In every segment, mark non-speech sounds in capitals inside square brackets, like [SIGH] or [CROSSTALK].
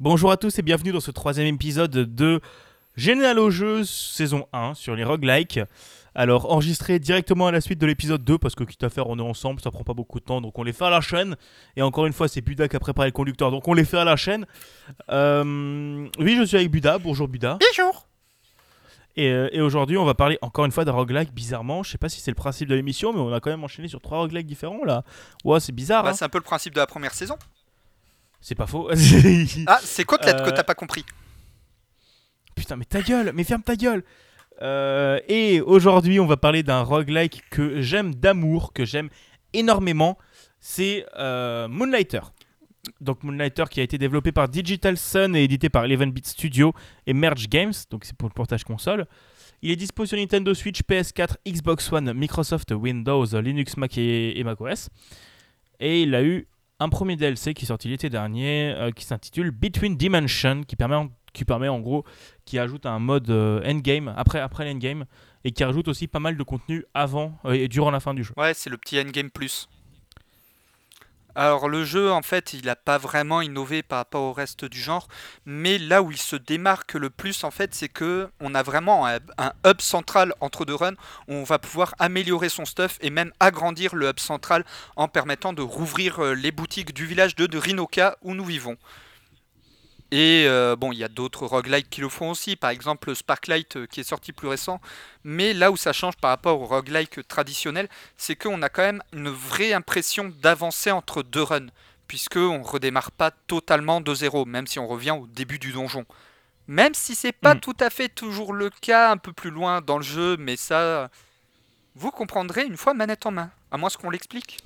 Bonjour à tous et bienvenue dans ce troisième épisode de Général au jeu saison 1 sur les roguelikes. Alors enregistré directement à la suite de l'épisode 2 parce que quitte à faire on est ensemble, ça prend pas beaucoup de temps donc on les fait à la chaîne. Et encore une fois c'est Buda qui a préparé le conducteur donc on les fait à la chaîne. Euh, oui je suis avec Buda, bonjour Buda. Bonjour. Et, euh, et aujourd'hui on va parler encore une fois d'un roguelike bizarrement. Je sais pas si c'est le principe de l'émission mais on a quand même enchaîné sur trois roguelikes différents là. Ouais c'est bizarre. Bah, hein. c'est un peu le principe de la première saison. C'est pas faux. [LAUGHS] Ah, c'est quoi que Euh, que t'as pas compris Putain, mais ta gueule, mais ferme ta gueule. Euh, et aujourd'hui, on va parler d'un roguelike que j'aime d'amour, que j'aime énormément. C'est euh, Moonlighter. Donc Moonlighter qui a été développé par Digital Sun et édité par 11-bit Studio et Merge Games, donc c'est pour le portage console. Il est dispo sur Nintendo Switch, PS4, Xbox One, Microsoft Windows, Linux, Mac et, et macOS. Et il a eu un premier DLC qui est sorti l'été dernier, euh, qui s'intitule Between Dimensions, qui permet, en, qui permet en gros, qui ajoute un mode euh, endgame, après, après l'endgame, et qui rajoute aussi pas mal de contenu avant euh, et durant la fin du jeu. Ouais, c'est le petit Endgame Plus. Alors le jeu, en fait, il n'a pas vraiment innové par rapport au reste du genre, mais là où il se démarque le plus, en fait, c'est que on a vraiment un, hub central entre deux runs où on va pouvoir améliorer son stuff et même agrandir le hub central en permettant de rouvrir euh, les boutiques du village de, de Rinoka où nous vivons. Et euh, bon, il y a d'autres roguelikes qui le font aussi, par exemple Sparklight euh, qui est sorti plus récent. Mais là où ça change par rapport au roguelike traditionnel, c'est qu'on a quand même une vraie impression d'avancer entre deux runs, puisque on redémarre pas totalement de zéro, même si on revient au début du donjon. Même si c'est pas Mm. tout à fait toujours le cas un peu plus loin dans le jeu, mais ça, vous comprendrez une fois manette en main, à moins qu'on l'explique.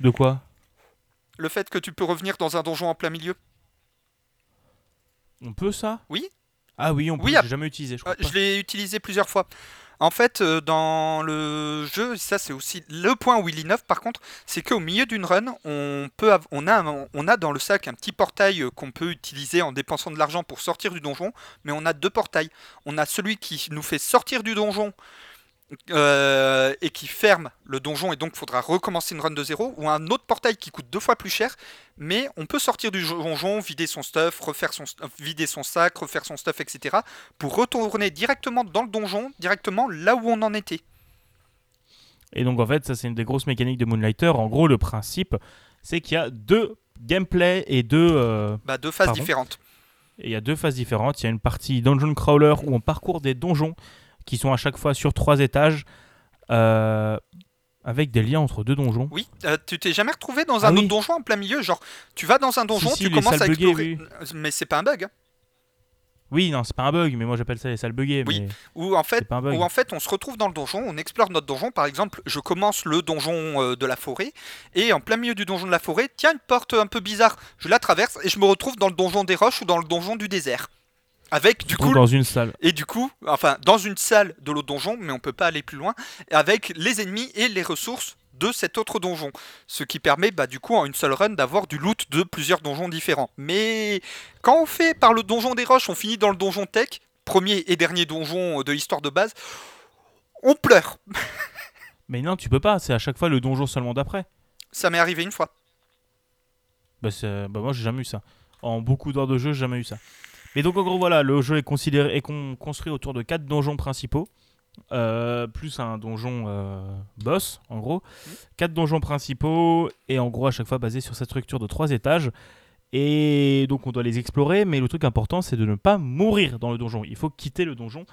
De quoi? Le fait que tu peux revenir dans un donjon en plein milieu. On peut ça? Oui. Ah oui, on peut. Oui, j'ai jamais utilisé, je crois. Euh, je l'ai utilisé plusieurs fois. En fait, euh, dans le jeu, ça c'est aussi le point où il innove par contre, c'est qu'au milieu d'une run, on, peut on, a, un- on a dans le sac un petit portail euh, qu'on peut utiliser en dépensant de l'argent pour sortir du donjon, mais on a deux portails. On a celui qui nous fait sortir du donjon euh, et qui ferme le donjon et donc faudra recommencer une run de zéro, ou un autre portail qui coûte deux fois plus cher, mais on peut sortir du donjon, vider son stuff, refaire son, vider son sac, refaire son stuff, etc pour retourner directement dans le donjon, directement là où on en était. Et donc en fait, ça c'est une des grosses mécaniques de Moonlighter. En gros, le principe, c'est qu'il y a deux gameplay et deux, euh, Bah, deux phases Pardon différentes. et il y a deux phases différentes. Il y a une partie dungeon crawler où on parcourt des donjons qui sont à chaque fois sur trois étages, euh, avec des liens entre deux donjons. Oui, euh, tu t'es jamais retrouvé dans Ah un oui. autre donjon en plein milieu Genre, tu vas dans un donjon, si, tu commences à buggées, explorer. Mais c'est pas un bug. hein. Oui, non, c'est pas un bug, mais moi j'appelle ça les salles buggées. Oui. mais en, fait, où en fait, on se retrouve dans le donjon, on explore notre donjon. Par exemple, je commence le donjon euh, de la forêt, et en plein milieu du donjon de la forêt, tiens, une porte un peu bizarre. Je la traverse et je me retrouve dans le donjon des roches ou dans le donjon du désert. Avec du Ou coup dans une salle. Et du coup, enfin, dans une salle de l'autre donjon, mais on peut pas aller plus loin, avec les ennemis et les ressources de cet autre donjon. Ce qui permet, bah, du coup, en une seule run, d'avoir du loot de plusieurs donjons différents. Mais quand on fait par le donjon des roches, on finit dans le donjon tech, premier et dernier donjon de l'histoire de base, on pleure. [LAUGHS] Mais non, tu peux pas, c'est à chaque fois le donjon seulement d'après. Ça m'est arrivé une fois. Bah, bah, moi j'ai jamais eu ça. En beaucoup d'heures de jeu, j'ai jamais eu ça. Mais donc en gros voilà, le jeu est considéré est con- construit autour de quatre donjons principaux, euh, plus un donjon euh, boss en gros. Quatre donjons principaux et en gros à chaque fois basé sur cette structure de trois étages. Et donc on doit les explorer, mais le truc important c'est de ne pas mourir dans le donjon. Il faut quitter le donjon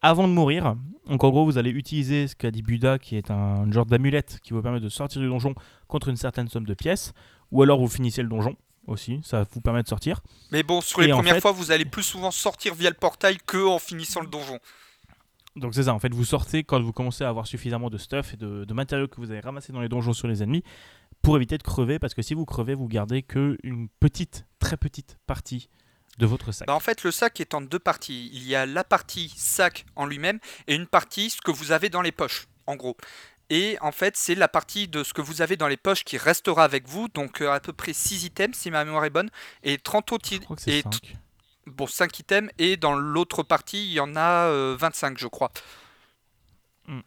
avant de mourir. Donc en gros vous allez utiliser ce qu'a dit Buda, qui est un genre d'amulette qui vous permet de sortir du donjon contre une certaine somme de pièces, ou alors vous finissez le donjon aussi, ça vous permet de sortir. Mais bon, sur les Et en premières fait- fois, vous allez plus souvent sortir via le portail que en finissant le donjon. Donc c'est ça, en fait, vous sortez quand vous commencez à avoir suffisamment de stuff et de, de matériaux que vous avez ramassé dans les donjons sur les ennemis pour éviter de crever, parce que si vous crevez, vous gardez que une petite, très petite partie de votre sac. Bah, en fait, le sac est en deux parties. Il y a la partie sac en lui-même et une partie ce que vous avez dans les poches, en gros. Et en fait, c'est la partie de ce que vous avez dans les poches qui restera avec vous. Donc, euh, à peu près 6 items, si ma mémoire est bonne. Et 30 autres. 5. Bon, 5 items. Et dans l'autre partie, il y en a euh, 25, je crois. Hmm.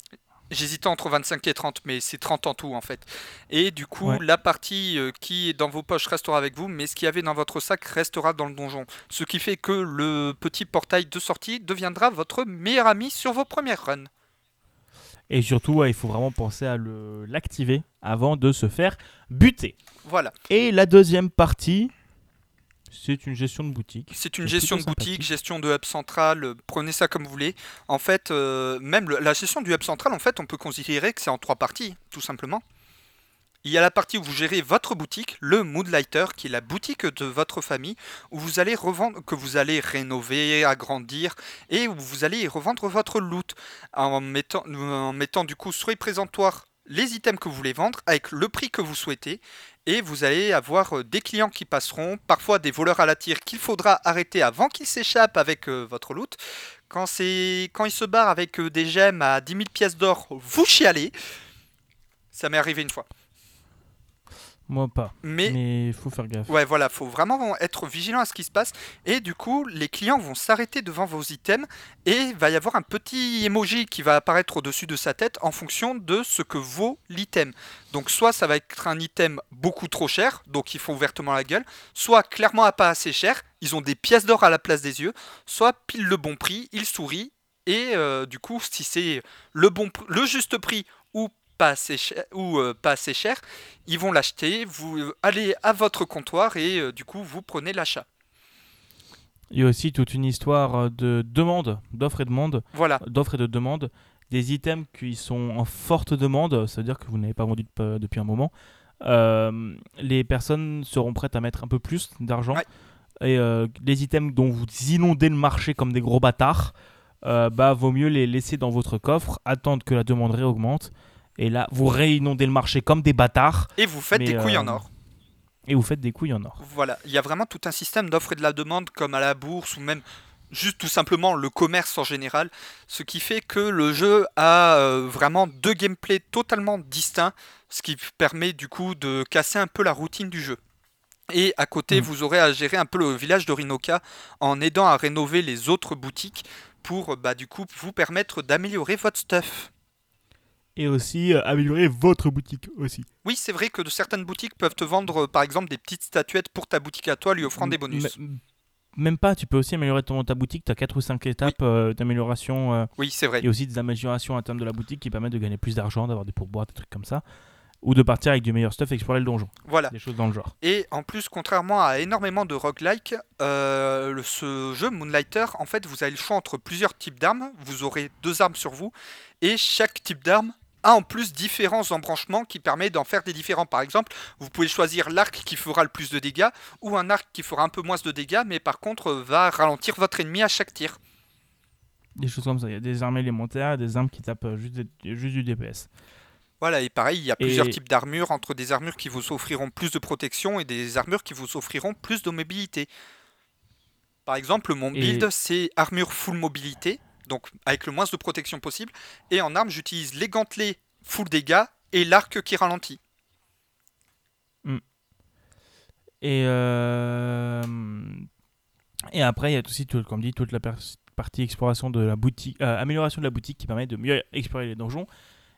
J'hésitais entre 25 et 30, mais c'est 30 en tout en fait. Et du coup, Ouais. la partie euh, qui est dans vos poches restera avec vous, mais ce qu'il y avait dans votre sac restera dans le donjon. Ce qui fait que le petit portail de sortie deviendra votre meilleur ami sur vos premières runs. Et surtout, ouais, il faut vraiment penser à l'activer avant de se faire buter. Voilà. Et la deuxième partie, c'est une gestion de boutique. C'est une gestion de boutique, gestion de hub central, euh, prenez ça comme vous voulez. En fait, euh, même le- la gestion du hub central, en fait, on peut considérer que c'est en trois parties, tout simplement. Il y a la partie où vous gérez votre boutique, le Moodlighter, qui est la boutique de votre famille, où vous allez revendre, que vous allez rénover, agrandir, et où vous allez revendre votre loot, en mettant, du coup sur les présentoirs les items que vous voulez vendre, avec le prix que vous souhaitez, et vous allez avoir euh, des clients qui passeront, parfois des voleurs à la tire qu'il faudra arrêter avant qu'ils s'échappent avec euh, votre loot. Quand. Quand ils se barrent avec euh, des gemmes à 10 000 pièces d'or, vous chialez. Ça m'est arrivé une fois. Moi, pas. Mais il faut faire gaffe. Ouais, voilà, faut vraiment être vigilant à ce qui se passe. Et du coup, les clients vont s'arrêter devant vos items et il va y avoir un petit emoji qui va apparaître au-dessus de sa tête en fonction de ce que vaut l'item. Donc, soit ça va être un item beaucoup trop cher, donc ils font ouvertement la gueule, soit clairement pas assez cher, ils ont des pièces d'or à la place des yeux, soit pile le bon prix, ils sourient. Et euh, du coup, si c'est le, bon, le juste prix ou pas assez cher, ou, euh, pas assez cher ils vont l'acheter, vous euh, allez à votre comptoir et euh, du coup vous prenez l'achat. Il y a aussi toute une histoire de demande, d'offre et demande, Voilà, d'offre et de demande. Des items qui sont en forte demande, ça veut dire que vous n'avez pas vendu de- depuis un moment. Euh, les personnes seront prêtes à mettre un peu plus d'argent. Ouais. Et les items dont vous inondez le marché comme des gros bâtards, euh, bah vaut mieux les laisser dans votre coffre, attendre que la demande réaugmente. Et là, vous réinondez le marché comme des bâtards et vous faites des couilles euh, en or. et vous faites des couilles en or. Voilà, il y a vraiment tout un système d'offre et de la demande comme à la bourse ou même juste tout simplement le commerce en général, ce qui fait que le jeu a euh, vraiment deux gameplays totalement distincts, ce qui permet du coup de casser un peu la routine du jeu. Et à côté, Mm. vous aurez à gérer un peu le village d'Orinoka en aidant à rénover les autres boutiques pour bah, du coup vous permettre d'améliorer votre stuff. Et aussi euh, améliorer votre boutique aussi. Oui, c'est vrai que certaines boutiques peuvent te vendre euh, par exemple des petites statuettes pour ta boutique à toi lui offrant des bonus. M- Même pas, tu peux aussi améliorer ton, ta boutique. Tu as 4 ou 5 étapes euh, d'amélioration euh, Oui, c'est vrai. et aussi des améliorations à terme de la boutique qui permettent de gagner plus d'argent, d'avoir des pourboires, des trucs comme ça. Ou de partir avec du meilleur stuff et explorer le donjon. Voilà. Des choses dans le genre. Et en plus, contrairement à énormément de roguelike, euh, ce jeu Moonlighter, en fait, vous avez le choix entre plusieurs types d'armes. Vous aurez deux armes sur vous. Et chaque type d'arme a en plus différents embranchements qui permettent d'en faire des différents. Par exemple, vous pouvez choisir l'arc qui fera le plus de dégâts ou un arc qui fera un peu moins de dégâts, mais par contre va ralentir votre ennemi à chaque tir. Des choses comme ça. Il y a des armes élémentaires et des armes qui tapent juste, des- juste du DPS. Voilà, et pareil, il y a plusieurs types d'armures, entre des armures qui vous offriront plus de protection et des armures qui vous offriront plus de mobilité. Par exemple, mon Et- build, c'est armure full mobilité, donc avec le moins de protection possible, et en arme, j'utilise les gantelets full dégâts et l'arc qui ralentit. Et, euh, et après, il y a aussi, tout- comme dit, toute la partie exploration de la boutique, euh, amélioration de la boutique qui permet de mieux explorer les donjons.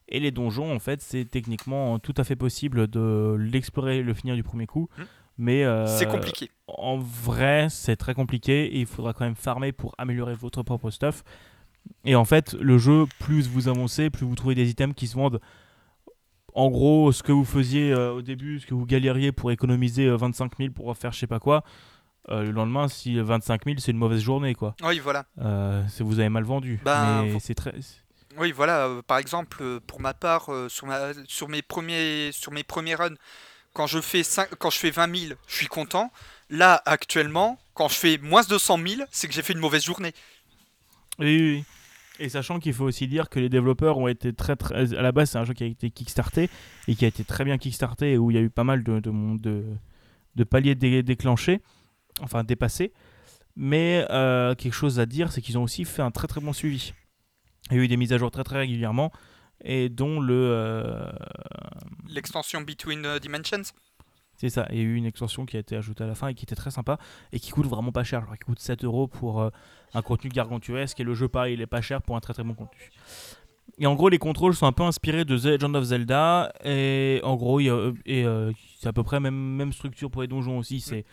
Et les donjons, en fait, c'est techniquement tout à fait possible de l'explorer et le finir du premier coup. Hmm. Mais euh, C'est compliqué. en vrai, c'est très compliqué et il faudra quand même farmer pour améliorer votre propre stuff. Et en fait, le jeu, plus vous avancez, plus vous trouvez des items qui se vendent. En gros, ce que vous faisiez euh, au début, ce que vous galériez pour économiser euh, 25 000 pour faire je sais pas quoi, euh, le lendemain, si 25 000, c'est une mauvaise journée, quoi. Oui, voilà. Euh, c'est vous avez mal vendu. Ben, Mais faut- c'est très. Oui, voilà. euh, par exemple, euh, pour ma part, euh, sur, ma- sur mes premiers, sur mes premiers runs, quand je fais 5 quand je fais 20 000, je suis content. Là, actuellement, quand je fais moins de 100 000, c'est que j'ai fait une mauvaise journée. Oui, oui, oui. Et sachant qu'il faut aussi dire que les développeurs ont été très très. À la base, c'est un jeu qui a été kickstarté et qui a été très bien kickstarté et où il y a eu pas mal de, de, de, paliers dé- déclenchés, enfin dépassés. Mais euh, quelque chose à dire, c'est qu'ils ont aussi fait un très très bon suivi. Il y a eu des mises à jour très très régulièrement et dont le. euh, L'extension Between euh, Dimensions. C'est ça, il y a eu une extension qui a été ajoutée à la fin et qui était très sympa et qui coûte vraiment pas cher. Genre, qui coûte 7 euros pour euh, un contenu gargantuesque et le jeu, pareil, il est pas cher pour un très très bon contenu. Et en gros, les contrôles sont un peu inspirés de The Legend of Zelda. Et en gros, il y a- et euh, c'est à peu près même, même structure pour les donjons aussi. C'est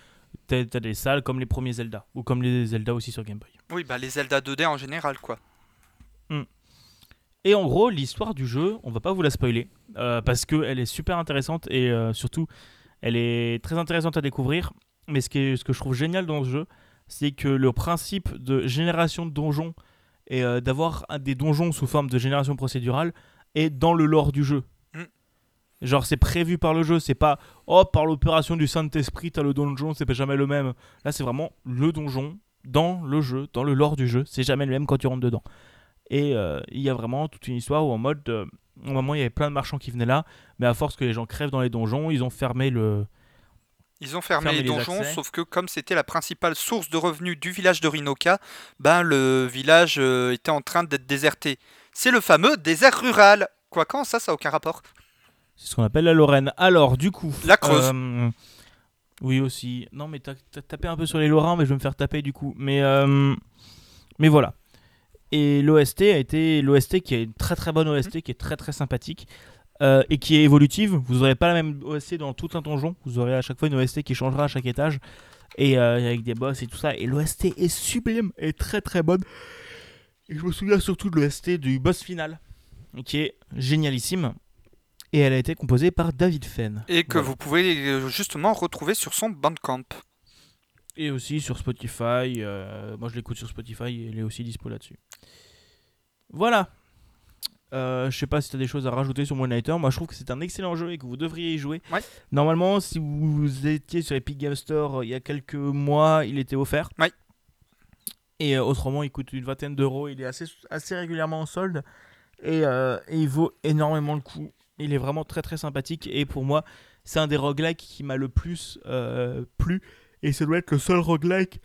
t'as, des salles comme les premiers Zelda ou comme les Zelda aussi sur Game Boy. Oui, bah les Zelda 2D en général, quoi. Et en gros, l'histoire du jeu, on va pas vous la spoiler euh, parce qu'elle est super intéressante et euh, surtout, elle est très intéressante à découvrir. Mais ce, qui est- ce que je trouve génial dans ce jeu, c'est que le principe de génération de donjons et euh, d'avoir des donjons sous forme de génération procédurale est dans le lore du jeu. Mm. Genre, c'est prévu par le jeu, c'est pas oh, par l'opération du Saint-Esprit, t'as le donjon, c'est pas jamais le même. Là, c'est vraiment le donjon dans le jeu, dans le lore du jeu, c'est jamais le même quand tu rentres dedans. Et euh, il y a vraiment toute une histoire où en mode, euh, au moment il y avait plein de marchands qui venaient là, mais à force que les gens crèvent dans les donjons, ils ont fermé le. Ils ont fermé les les donjons, accès. sauf que comme c'était la principale source de revenus du village de Rinoka, ben le village euh, était en train d'être déserté. C'est le fameux désert rural. Quoi quand ça, ça a aucun rapport. C'est ce qu'on appelle la Lorraine. Alors, du coup. La Creuse. euh, oui, aussi. Non, mais t'as t'as tapé un peu sur les Lorrains, mais je vais me faire taper du coup. Mais, euh, mais voilà. Et l'OST a été l'OST qui est une très très bonne OST, qui est très très sympathique euh, et qui est évolutive. Vous n'aurez pas la même OST dans tout un donjon. Vous aurez à chaque fois une OST qui changera à chaque étage et euh, avec des boss et tout ça. Et l'OST est sublime et très très bonne. Et je me souviens surtout de l'OST du boss final, qui est génialissime. Et elle a été composée par David Fenn. Et que Voilà. vous pouvez euh, justement retrouver sur son Bandcamp. Et aussi sur Spotify. euh, moi, je l'écoute sur Spotify et elle est aussi dispo là-dessus. Voilà. Euh, je sais pas si tu as des choses à rajouter sur Moonlighter. Moi, je trouve que c'est un excellent jeu et que vous devriez y jouer. Ouais. Normalement, si vous étiez sur Epic Game Store euh, il y a quelques mois, il était offert. Ouais. Et autrement, il coûte une vingtaine d'euros. Il est assez, assez régulièrement en solde. Et, euh, et il vaut énormément le coup. Il est vraiment très très sympathique. Et pour moi, c'est un des roguelikes qui m'a le plus euh, plu. Et ça doit être le seul roguelike.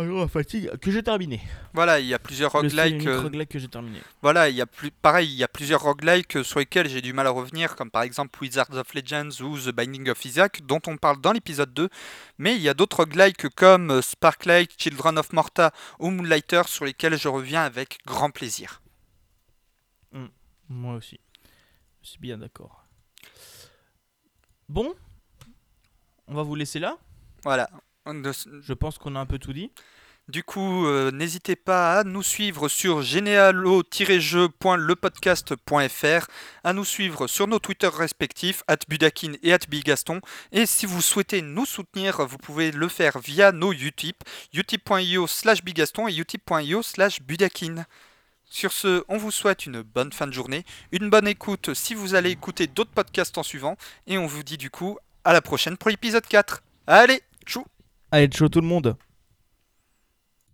Ah fatigue que j'ai terminé. Voilà, il y a plusieurs roguelikes. euh, roguelike que j'ai terminé. Voilà, il y a plus, pareil, il y a plusieurs roguelikes euh, sur lesquels j'ai du mal à revenir, comme par exemple Wizards of Legends ou The Binding of Isaac, dont on parle dans l'épisode 2. Mais il y a d'autres roguelikes comme euh, Sparklight, Children of Morta ou Moonlighter sur lesquels je reviens avec grand plaisir. Moi aussi. Je suis bien d'accord. Bon, on va vous laisser là. Voilà. Je pense qu'on a un peu tout dit. Du coup, euh, n'hésitez pas à nous suivre sur genealo-jeu.lepodcast.fr, à nous suivre sur nos Twitter respectifs, at Budakin et at Bigaston. Et si vous souhaitez nous soutenir, vous pouvez le faire via nos Utip, utip.io slash Bigaston et utip.io slash Budakin. Sur ce, on vous souhaite une bonne fin de journée, une bonne écoute si vous allez écouter d'autres podcasts en suivant, et on vous dit du coup à la prochaine pour l'épisode 4. Allez, tchou Allez, ciao tout le monde.